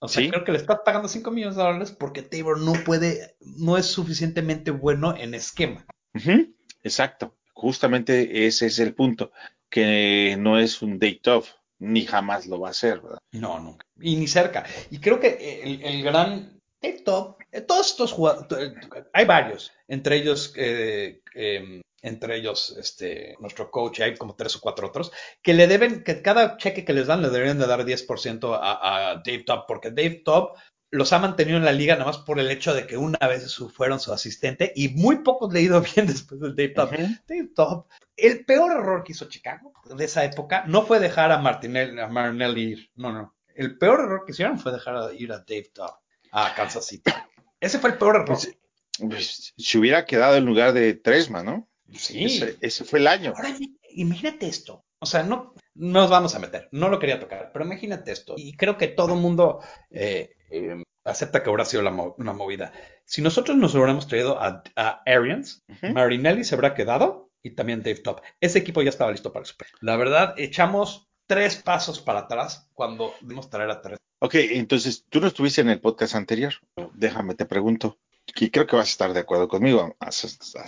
O sea, sí. creo que le estás pagando 5 millones de dólares porque Tabor no puede, no es suficientemente bueno en esquema. Ujú, Exacto, justamente ese es el punto, que no es un date off, ni jamás lo va a ser, ¿verdad? No, nunca. Y ni cerca. Y creo que el, el gran Dave Top, eh, todos estos jugadores, hay varios, entre ellos, eh, eh, entre ellos, este, nuestro coach, hay como tres o cuatro otros, que le deben, que cada cheque que les dan le deberían de dar 10% a, a Dave Top, porque Dave Top los ha mantenido en la liga nada más por el hecho de que una vez fueron su asistente y muy pocos le ido bien después del Dave Top. Dave Top, el peor error que hizo Chicago de esa época no fue dejar a Martinelli, a ir. No, no. El peor error que hicieron fue dejar a- ir a Dave Top a Kansas City. Ese fue el peor error. Pues, pues, se hubiera quedado en lugar de Tresma, ¿no? sí. Ese, ese fue el año. Ahora, imagínate esto. O sea, no no nos vamos a meter. No lo quería tocar, pero imagínate esto. Y creo que todo el mundo eh, eh, acepta que habrá sido la mo- movida. Si nosotros nos hubiéramos traído a, a Arians. Marinelli se habrá quedado y también Dave Top. Ese equipo ya estaba listo para el Super. La verdad, echamos tres pasos para atrás cuando debimos traer a tres. Ok, entonces tú no estuviste en el podcast anterior. Déjame, te pregunto. Y creo que vas a estar de acuerdo conmigo, a, a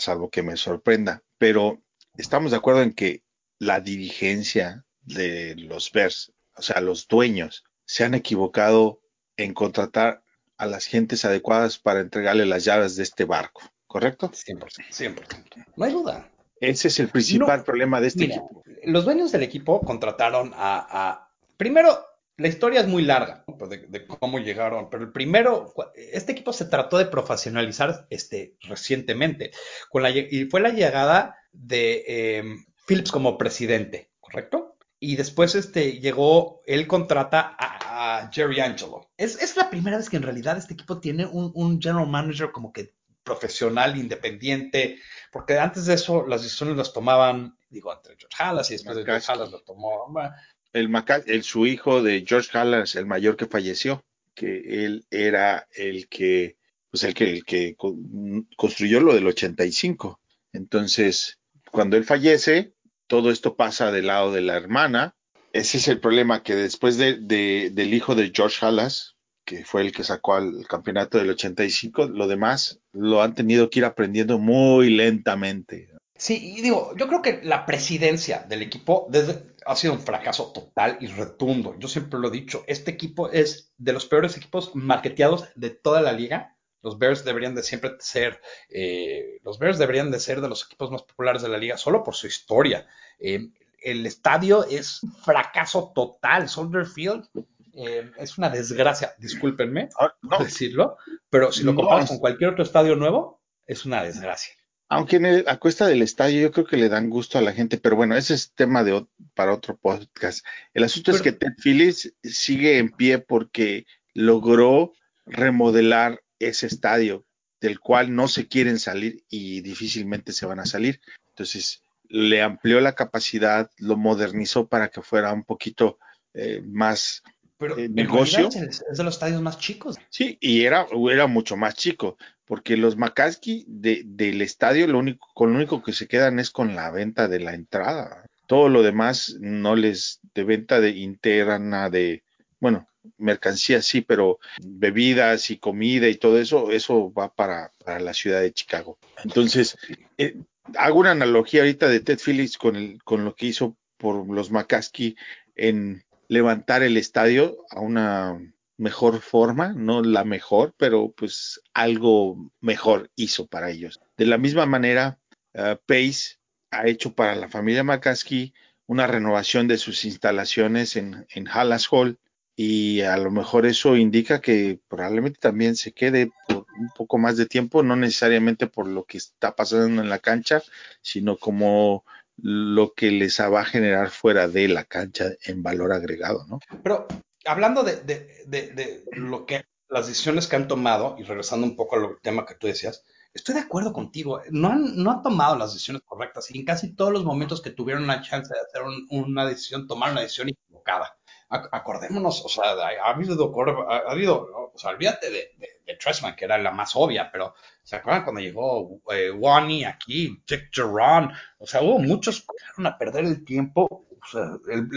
salvo que me sorprenda. Pero estamos de acuerdo en que la dirigencia de los Bears, o sea, los dueños, se han equivocado en contratar a las gentes adecuadas para entregarle las llaves de este barco, ¿correcto? 100%. 100%. No hay duda. Ese es el principal No, problema de este Mira, equipo. los dueños del equipo contrataron a, a- primero, la historia es muy larga ¿no? Pues de, de cómo llegaron, pero el primero, este equipo se trató de profesionalizar este, recientemente, con la, y fue la llegada de eh, Phillips como presidente, ¿correcto? Y después este, llegó, él contrata a, a Jerry Angelo. Es, es la primera vez que en realidad este equipo tiene un, un general manager como que profesional, independiente, porque antes de eso las decisiones las tomaban, digo, entre George Halas y después de George. Halas lo tomó. El, el su hijo de George Hallas, el mayor que falleció, que él era el que pues el que, el que construyó lo del 85. Entonces, cuando él fallece, todo esto pasa del lado de la hermana. Ese es el problema, que después de, del hijo de George Halas, que fue el que sacó al campeonato del 85, lo demás lo han tenido que ir aprendiendo muy lentamente. Sí, y digo, yo creo que la presidencia del equipo desde, ha sido un fracaso total y retundo. Yo siempre lo he dicho, este equipo es de los peores equipos marketeados de toda la liga. Los Bears deberían de siempre ser, eh, los Bears deberían de ser de los equipos más populares de la liga solo por su historia. Eh, el estadio es un fracaso total. Soldier Field eh, es una desgracia, discúlpenme ah, no. decirlo, pero si lo comparas con cualquier otro estadio nuevo, es una desgracia. Aunque en el, a cuesta del estadio yo creo que le dan gusto a la gente, pero bueno, ese es tema de para otro podcast. El asunto es que Ted Phillips sigue en pie porque logró remodelar ese estadio del cual no se quieren salir y difícilmente se van a salir. Entonces, le amplió la capacidad, lo modernizó para que fuera un poquito eh, más pero eh, negocio. Es, de los estadios más chicos. Sí, y era, era mucho más chico, porque los de, del estadio lo único, con lo único que se quedan es con la venta de la entrada. Todo lo demás no les, de venta de interna, de, bueno, mercancía sí, pero bebidas y comida y todo eso, eso va para, para la ciudad de Chicago. Entonces, eh, hago una analogía ahorita de Ted Phillips con, el, con lo que hizo por los McCaskey en levantar el estadio a una mejor forma, no la mejor, pero pues algo mejor hizo para ellos. De la misma manera, uh, Pace ha hecho para la familia McCaskey una renovación de sus instalaciones en, en Hallas Hall y a lo mejor eso indica que probablemente también se quede por un poco más de tiempo, no necesariamente por lo que está pasando en la cancha, sino como lo que les va a generar fuera de la cancha en valor agregado, ¿no? Pero hablando de, de, de, lo que las decisiones que han tomado, y regresando un poco al tema que tú decías, estoy de acuerdo contigo, no han, no tomado las decisiones correctas y en casi todos los momentos que tuvieron una chance de hacer una decisión, tomar una decisión equivocada. Acordémonos, o sea, ha habido, ha habido o sea, olvídate de, de, Tressman, que era la más obvia, pero ¿se acuerdan cuando llegó eh, Wani aquí, Jack Geron? O sea, hubo muchos que fueron a perder el tiempo. O sea, el,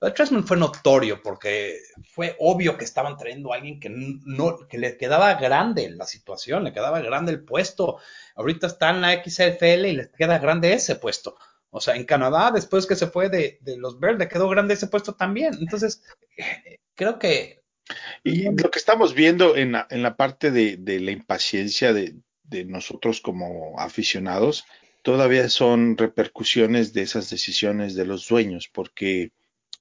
lo de fue notorio porque fue obvio que estaban trayendo a alguien que no, que le quedaba grande la situación, le quedaba grande el puesto. Ahorita está en la XFL y les queda grande ese puesto. O sea, en Canadá, después que se fue de, de los Verdes, quedó grande ese puesto también. Entonces, eh, creo que... Y lo que estamos viendo en la, en la parte de, de la impaciencia de, de, nosotros como aficionados, todavía son repercusiones de esas decisiones de los dueños, porque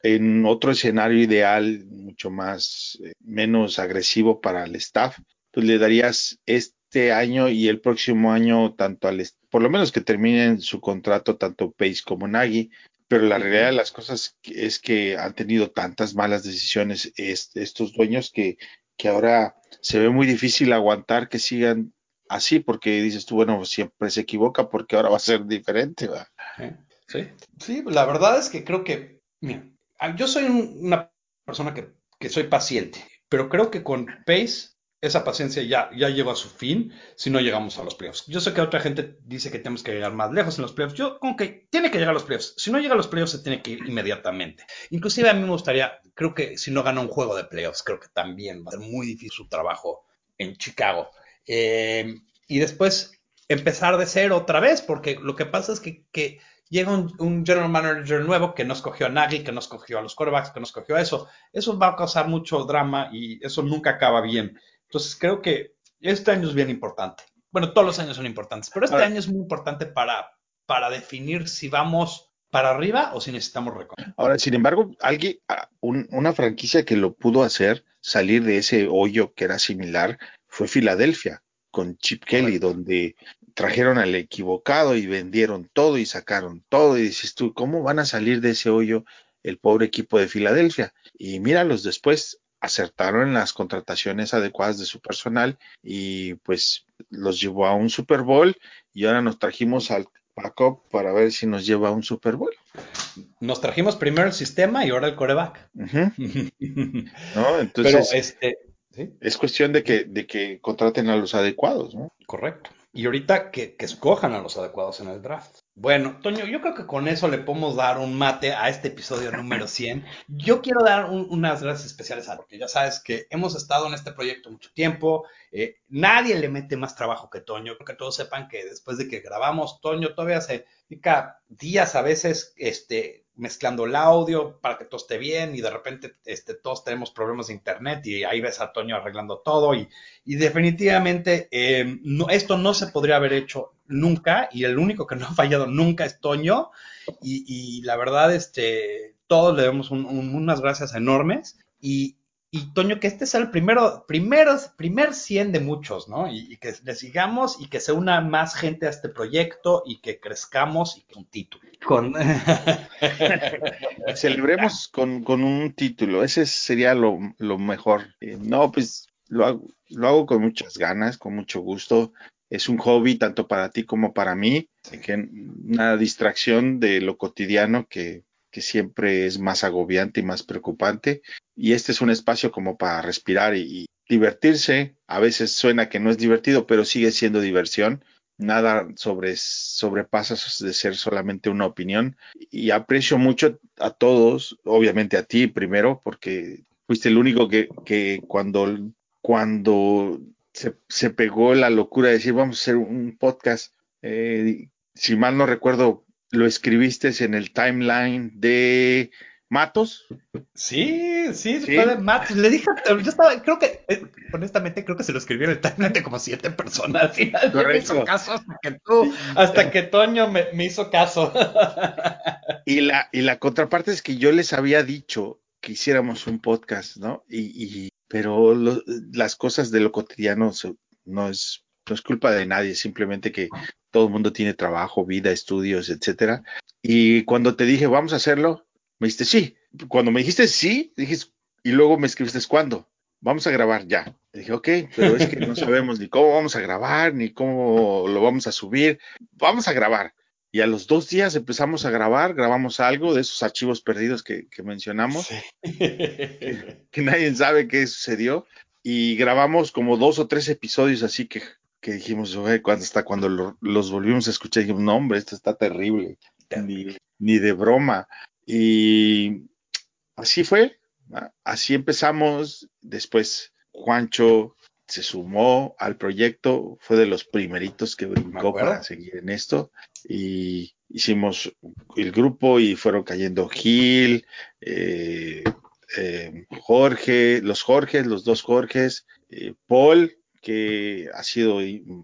en otro escenario ideal, mucho más, eh, menos agresivo para el staff, pues le darías este año y el próximo año, tanto al, por lo menos que terminen su contrato tanto Pace como Nagy, pero la realidad de las cosas es que han tenido tantas malas decisiones estos dueños que, que ahora se ve muy difícil aguantar que sigan así, porque dices tú, bueno, siempre se equivoca porque ahora va a ser diferente. Sí, sí, la verdad es que creo que, mira, yo soy una persona que, que soy paciente, pero creo que con Pace esa paciencia ya, ya a su fin si no llegamos a los playoffs. Yo sé que otra gente dice que tenemos que llegar más lejos en los playoffs. Yo como que tiene que llegar a los playoffs. Si no llega a los playoffs se tiene que ir inmediatamente. Inclusive a mí me gustaría, creo que si no gana un juego de playoffs, creo que también va a ser muy difícil su trabajo en Chicago. Eh, y después empezar de cero otra vez, porque lo que pasa es que, que llega un, general manager nuevo que nos cogió a Nagy, que nos cogió a los quarterbacks, que nos cogió a eso. Eso va a causar mucho drama y eso nunca acaba bien. Entonces creo que este año es bien importante. Bueno, todos los años son importantes, pero este año es muy importante para, para definir si vamos para arriba o si necesitamos reconocer. Ahora, sin embargo, alguien, una franquicia que lo pudo hacer salir de ese hoyo que era similar fue Filadelfia con Chip Kelly, donde trajeron al equivocado y vendieron todo y sacaron todo y dices tú, ¿cómo van a salir de ese hoyo el pobre equipo de Filadelfia? Y míralos después, acertaron en las contrataciones adecuadas de su personal y pues los llevó a un Super Bowl y ahora nos trajimos al backup para ver si nos lleva a un Super Bowl. Nos trajimos primero el sistema y ahora el coreback. ¿No? Entonces, Pero este, ¿sí? Es cuestión de que, de que contraten a los adecuados, ¿no? Correcto. Y ahorita que, que escojan a los adecuados en el draft. Bueno, Toño, yo creo que con eso le podemos dar un mate a este episodio número 100. Yo quiero dar un- unas gracias especiales a porque ya sabes que hemos estado en este proyecto mucho tiempo. eh, nadie le mete más trabajo que Toño. Creo que todos sepan que después de que grabamos, Toño todavía se dedica días a veces este, mezclando el audio para que todo esté bien y de repente este, todos tenemos problemas de internet y ahí ves a Toño arreglando todo y definitivamente no, esto no se podría haber hecho nunca y el único que no ha fallado nunca es Toño y, la verdad este, todos le damos un- un- unas gracias enormes y, y Toño que este sea el primero, primero, primer 100 de muchos, ¿no? Y, y que le sigamos y que se una más gente a este proyecto y que crezcamos y que un título. Con... Celebremos con, con un título, ese sería lo, lo mejor. Eh, no, pues lo hago, lo hago con muchas ganas, con mucho gusto. Es un hobby tanto para ti como para mí, que una distracción de lo cotidiano que, que siempre es más agobiante y más preocupante. Y este es un espacio como para respirar y, divertirse. A veces suena que no es divertido, pero sigue siendo diversión. Nada sobre, sobrepasa de ser solamente una opinión. Y aprecio mucho a todos, obviamente a ti primero, porque fuiste el único que, que cuando, cuando se, se, pegó la locura de decir vamos a hacer un podcast, eh, si mal no recuerdo, lo escribiste en el timeline de Matos. Sí, sí, ¿Sí? Matos. Le dije, yo estaba, creo que, eh, honestamente, creo que se lo escribió en el timeline de como siete personas. Al final me hizo caso hasta que tú, hasta que Toño me, me hizo caso. y, la, y la contraparte es que yo les había dicho que hiciéramos un podcast, ¿no? Y, y pero lo, las cosas de lo cotidiano no es, no es culpa de nadie, simplemente que todo el mundo tiene trabajo, vida, estudios, etcétera. Y cuando te dije, vamos a hacerlo, me dijiste sí. Cuando me dijiste sí, dijiste, y luego me escribiste cuándo. Vamos a grabar ya. Y dije, ok, pero es que no sabemos ni cómo vamos a grabar, ni cómo lo vamos a subir. Vamos a grabar. Y a los dos días empezamos a grabar, grabamos algo de esos archivos perdidos que, que mencionamos, sí. que, que, nadie sabe qué sucedió. Y grabamos como dos o tres episodios así que, que dijimos, oye, cuando hasta cuando lo, los volvimos a escuchar, dijimos, no, hombre, esto está terrible, ni, ni de broma. Y así fue, así empezamos. Después Juancho se sumó al proyecto, fue de los primeritos que brincó para seguir en esto. Y hicimos el grupo y fueron cayendo Gil, eh, eh, Jorge, los Jorges, los dos Jorges, eh, Paul, que ha sido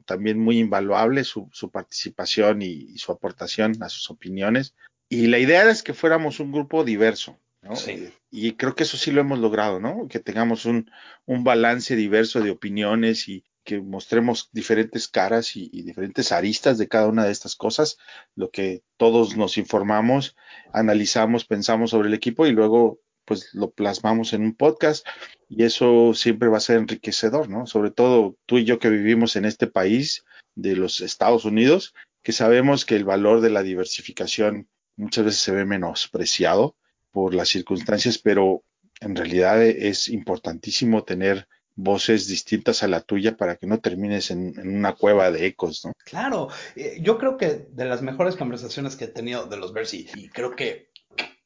también muy invaluable su, su participación y, y, su aportación a sus opiniones. Y la idea es que fuéramos un grupo diverso, ¿no? Sí. Y creo que eso sí lo hemos logrado, ¿no? Que tengamos un, un balance diverso de opiniones y que mostremos diferentes caras y, y, diferentes aristas de cada una de estas cosas, lo que todos nos informamos, analizamos, pensamos sobre el equipo y luego pues lo plasmamos en un podcast y eso siempre va a ser enriquecedor, ¿no? Sobre todo tú y yo que vivimos en este país de los Estados Unidos, que sabemos que el valor de la diversificación muchas veces se ve menospreciado por las circunstancias, pero en realidad es importantísimo tener voces distintas a la tuya para que no termines en, una cueva de ecos, ¿no? Claro, eh, yo creo que de las mejores conversaciones que he tenido de los Bears y, y creo que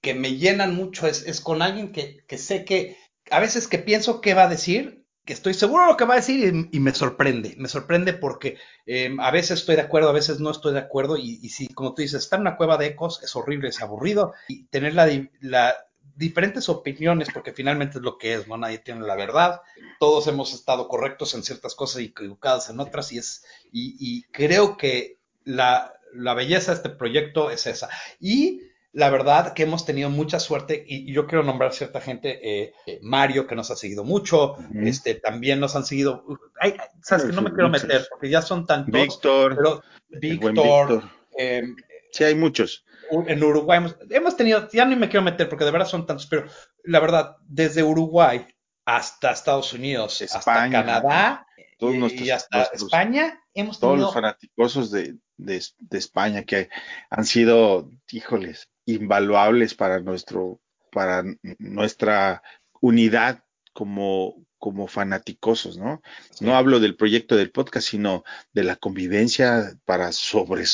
que me llenan mucho es, es con alguien que, que, sé que a veces que pienso qué va a decir, que estoy seguro de lo que va a decir y, me sorprende. Me sorprende porque eh, a veces estoy de acuerdo, a veces no estoy de acuerdo y, y si, como tú dices, estar en una cueva de ecos es horrible, es aburrido y tener la, la diferentes opiniones, porque finalmente es lo que es, ¿no? Nadie tiene la verdad, todos hemos estado correctos en ciertas cosas y equivocados en otras, y es, y, y creo que la, la belleza de este proyecto es esa. Y la verdad que hemos tenido mucha suerte y yo quiero nombrar cierta gente, eh, Mario que nos ha seguido mucho, uh -huh. este también nos han seguido, ay, sabes que no me quiero muchos. meter porque ya son tantos, Víctor, pero Víctor. Eh, sí hay muchos. En Uruguay hemos, hemos, tenido, ya ni me quiero meter porque de verdad son tantos, pero la verdad desde Uruguay hasta Estados Unidos, España, hasta Canadá todos y, nuestros, y hasta nuestros, España hemos todos tenido los fanáticos de, de, de, España que han sido, híjoles, invaluables para nuestro, para nuestra unidad como, como fanaticosos, ¿no? No hablo del proyecto del podcast, sino de la convivencia para sobre,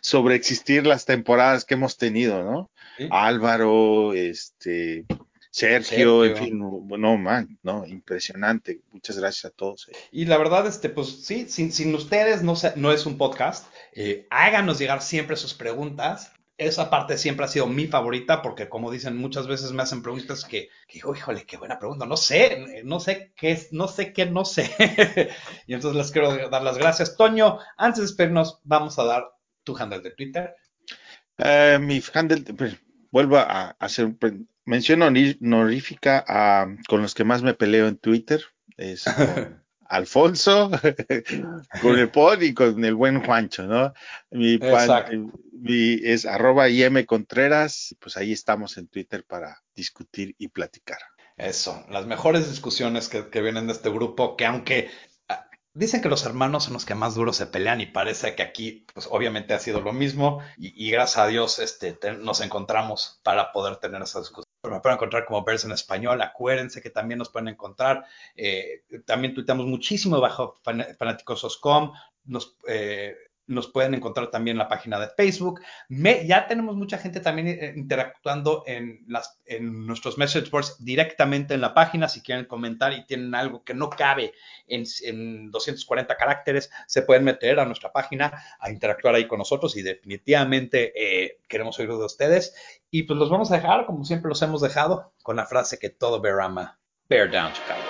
sobre existir las temporadas que hemos tenido, ¿no? Álvaro, este, Sergio, en fin, no, man, no, impresionante. Muchas gracias a todos. Eh. Y la verdad, este, pues sí, sin, sin ustedes no, no es un podcast. Eh, háganos llegar siempre sus preguntas esa parte siempre ha sido mi favorita porque como dicen muchas veces me hacen preguntas que, digo, híjole, qué buena pregunta, no sé, no sé qué es, no sé qué, no sé. y entonces les quiero dar las gracias. Toño, antes de despedirnos, vamos a dar tu handle de Twitter. Eh, mi handle, pues, vuelvo a hacer mención honorífica a, con los que más me peleo en Twitter. Es Alfonso, con el pod y con el buen Juancho, ¿no? Mi, pan, mi es arroba IM Contreras, pues ahí estamos en Twitter para discutir y platicar. Eso, las mejores discusiones que, vienen de este grupo, que aunque ah, dicen que los hermanos son los que más duros se pelean y parece que aquí, pues obviamente ha sido lo mismo y, gracias a Dios este, nos encontramos para poder tener esa discusión me pueden encontrar como Bears en español. Acuérdense que también nos pueden encontrar. Eh, también tuiteamos muchísimo bajo fanáticos.com. Nos, eh, nos pueden encontrar también en la página de Facebook. ya tenemos mucha gente también eh, interactuando en, nuestros message boards directamente en la página. Si quieren comentar y tienen algo que no cabe en, en 240 caracteres, se pueden meter a nuestra página a interactuar ahí con nosotros y definitivamente eh, queremos oír de ustedes. Y pues los vamos a dejar, como siempre los hemos dejado, con la frase que todo bear ama, bear down Chicago.